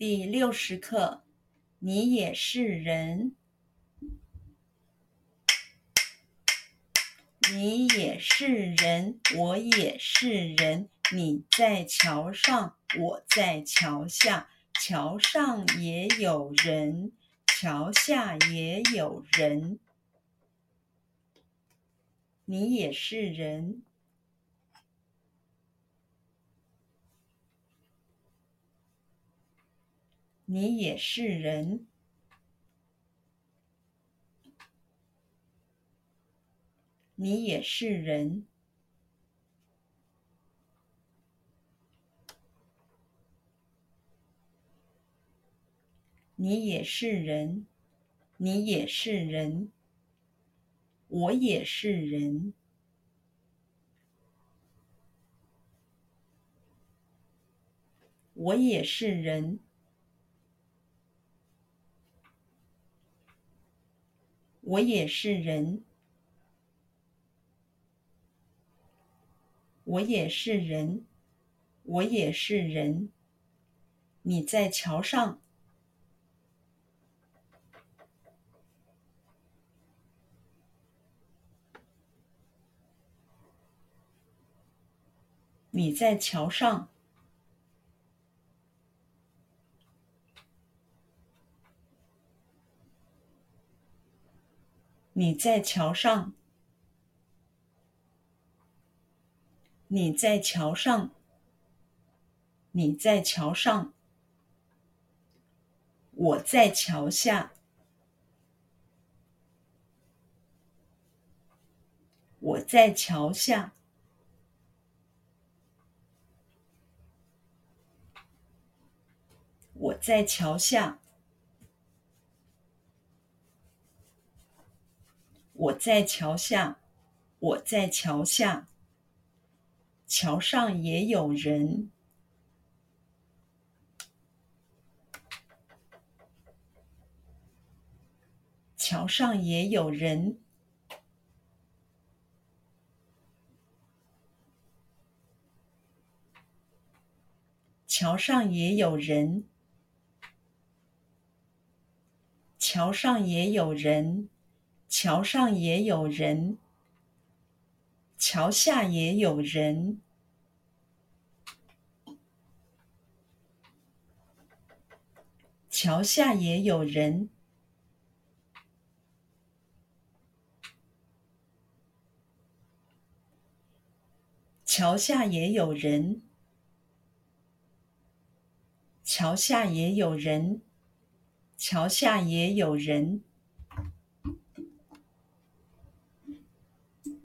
第六十课，你也是人，你也是人，我也是人。你在桥上，我在桥下，桥上也有人，桥下也有人。你也是人。你也是人，你也是人，你也是人，你也是人，我也是人，我也是人。我也是人，我也是人，我也是人。你在桥上，你在桥上。你在桥上，你在桥上，你在桥上，我在桥下，我在桥下，我在桥下。我在桥下，我在桥下，桥上也有人，桥上也有人，桥上也有人，桥上也有人。桥上也有人，桥下也有人，桥下也有人，桥下也有人，桥下也有人，桥下也有人。